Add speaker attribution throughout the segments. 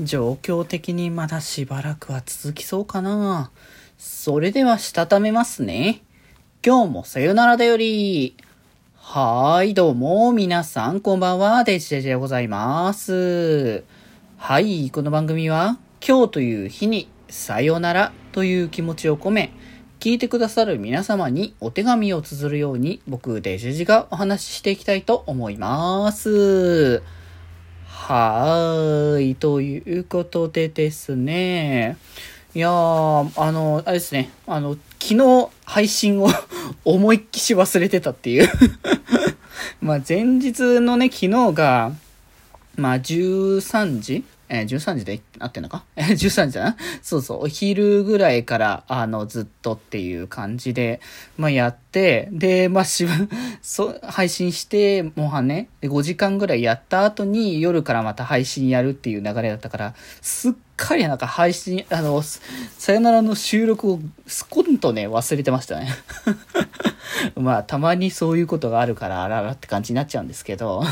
Speaker 1: 状況的にまだしばらくは続きそうかな。それではしたためますね。今日もさよならだより。はーい、どうも、皆さん、こんばんは、デジデジでございます。はい、この番組は、今日という日に、さよならという気持ちを込め、聞いてくださる皆様にお手紙を綴るように、僕、デジェジがお話ししていきたいと思います。はーい。ということでですね。いやー、あの、あれですね。あの、昨日配信を 思いっきし忘れてたっていう。まあ、前日のね、昨日が、まあ、13時？えー、13時で合ってんのか？え、13時だな？そうそう、お昼ぐらいから、あの、ずっとっていう感じで、まあ、やって、で、まあ、しば、そう、配信して、もはね、5時間ぐらいやった後に、夜からまた配信やるっていう流れだったから、すっかりなんか配信、あの、さよならの収録をスコンとね、忘れてましたね。まあ、たまにそういうことがあるから、あららって感じになっちゃうんですけど。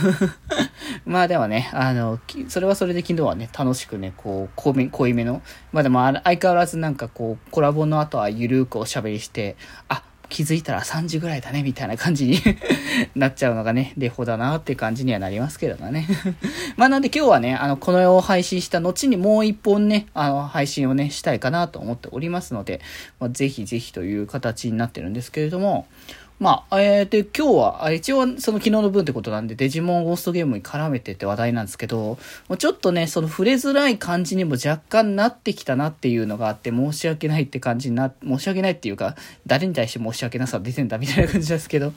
Speaker 1: まあでもね、あの、それはそれで昨日はね、楽しくね、こう、濃め濃いめの、まあでも相変わらずなんかこう、コラボの後はゆるくおしゃべりして、あ、気づいたら3時ぐらいだね、みたいな感じに なっちゃうのがね、デフォだなって感じにはなりますけどね。まあなんで今日はね、あの、この絵を配信した後にもう一本ね、あの、配信をね、したいかなと思っておりますので、まあ、ぜひぜひという形になってるんですけれども、まあ、えー、で、今日は、一応その昨日の分ってことなんで、デジモンゴーストゲームに絡めてって話題なんですけど、もうちょっとね、その触れづらい感じにも若干なってきたなっていうのがあって、申し訳ないって感じにな、申し訳ないっていうか、誰に対して申し訳なさ出てんだみたいな感じですけど、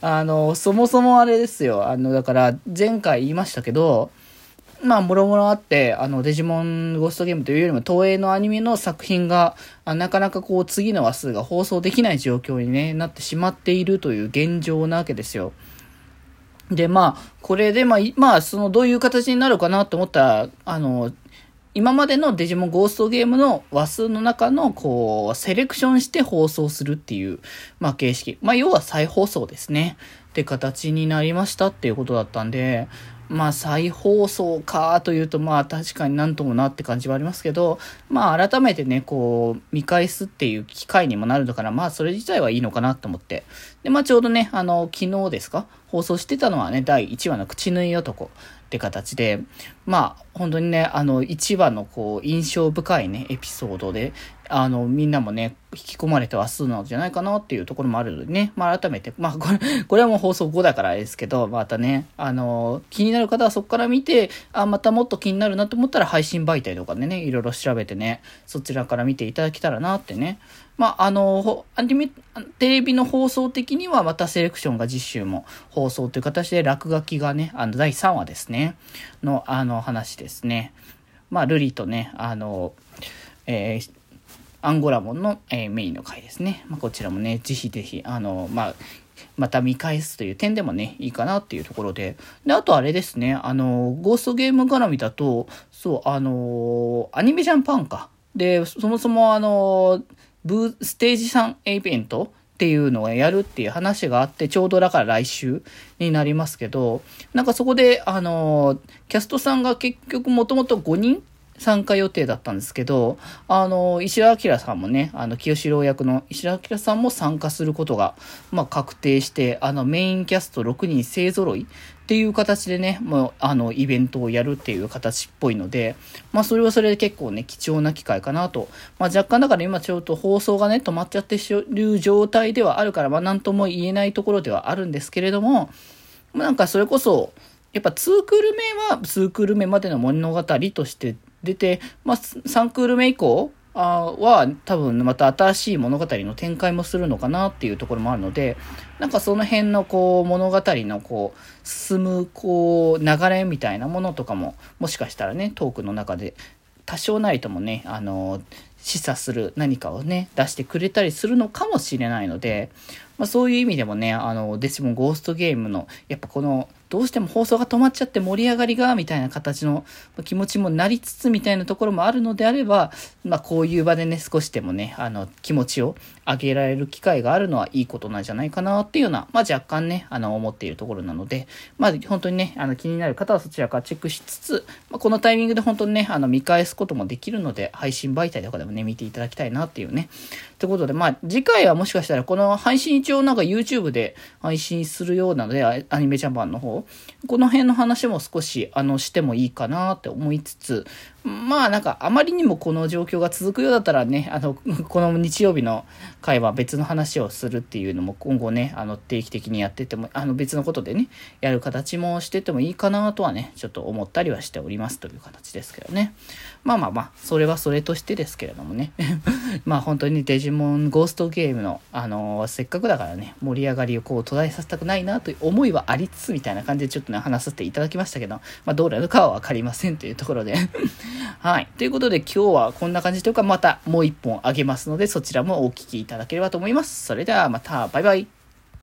Speaker 1: あの、そもそもあれですよ、あの、だから、前回言いましたけど、まあ、もろもろあって、あの、デジモンゴーストゲームというよりも、東映のアニメの作品が、なかなかこう、次の話数が放送できない状況に、ね、なってしまっているという現状なわけですよ。で、まあ、これで、まあ、まあ、その、どういう形になるかなと思ったら、あの、今までのデジモンゴーストゲームの話数の中の、こう、セレクションして放送するっていう、まあ、形式。まあ、要は再放送ですね。って形になりましたっていうことだったんで、まあ再放送かというとまあ確かになんともなって感じはありますけど、まあ改めてね、こう見返すっていう機会にもなるのかな、まあそれ自体はいいのかなと思って。で、まあちょうどね、あの、昨日ですか？放送してたのはね、第1話の口縫い男。って形で、まあ本当にね、あの1話のこう印象深いね、エピソードで、あの、みんなもね、引き込まれてはするのじゃないかなっていうところもあるのでね、まあ改めて、まあこれ、これはもう放送後だからですけど、またね、あの、気になる方はそこから見て、あ、またもっと気になるなと思ったら配信媒体とかでね、いろいろ調べてね、そちらから見ていただけたらなってね。まあ、あの、アニメ、テレビの放送的にはまたセレクションが実習も放送という形で落書きがね、あの、第3話ですね、の、あの話ですね。まあ、ルリとね、あの、えーアンゴラモンの、えー、メインの回ですね。まあ、こちらもね、ぜひぜひ、あの、まあ、また見返すという点でもね、いいかなっていうところで。で、あとあれですね、あの、ゴーストゲーム絡みだと、そう、あの、アニメジャンパンか。で、そもそもあの、ブー、ステージ3イベントっていうのをやるっていう話があって、ちょうどだから来週になりますけど、なんかそこで、あの、キャストさんが結局もともと5人参加予定だったんですけど、あの、石田明さんもね、あの、清志郎役の石田明さんも参加することが、まあ、確定して、あの、メインキャスト6人勢揃いっていう形でね、もう、あの、イベントをやるっていう形っぽいので、まあ、それはそれで結構ね、貴重な機会かなと。まあ、若干だから今ちょっと放送がね、止まっちゃってる状態ではあるから、まあ、なんとも言えないところではあるんですけれども、まあ、なんかそれこそ、やっぱ2クール目は2クール目までの物語として出て、まあ、3クール目以降は多分また新しい物語の展開もするのかなっていうところもあるので、なんかその辺のこう物語のこう進むこう流れみたいなものとかももしかしたらねトークの中で多少なりともね、あの、示唆する何かをね、出してくれたりするのかもしれないので、まあ、そういう意味でもね、あの、デジモンゴーストゲームの、やっぱこのどうしても放送が止まっちゃって盛り上がりが、みたいな形の気持ちもなりつつみたいなところもあるのであれば、まあこういう場でね、少しでもね、あの、気持ちを上げられる機会があるのはいいことなんじゃないかなっていうような、まあ若干ね、あの、思っているところなので、まあ本当にね、あの、気になる方はそちらからチェックしつつ、まあ、このタイミングで本当にね、あの、見返すこともできるので、配信媒体とかでもね、見ていただきたいなっていうね。ということで、まあ次回はもしかしたらこの配信一応なんか YouTube で配信するようなので、アニメジャパンの方、この辺の話も少し、あの、してもいいかなって思いつつ、まあなんかあまりにもこの状況が続くようだったらね、あの、この日曜日の回は別の話をするっていうのも今後ね、あの定期的にやってても、あの別のことでね、やる形もしててもいいかなとはね、ちょっと思ったりはしておりますという形ですけどね。まあまあまあ、それはそれとしてですけれどもね。まあ本当にデジモンゴーストゲームの、あのせっかくだからね、盛り上がりをこう途絶えさせたくないなという思いはありつつみたいな感じでちょっとね、話させていただきましたけど、まあどうなるかはわかりませんというところで はい。ということで今日はこんな感じというかまたもう一本あげますのでそちらもお聴きいただければと思います。それではまたバイバイ。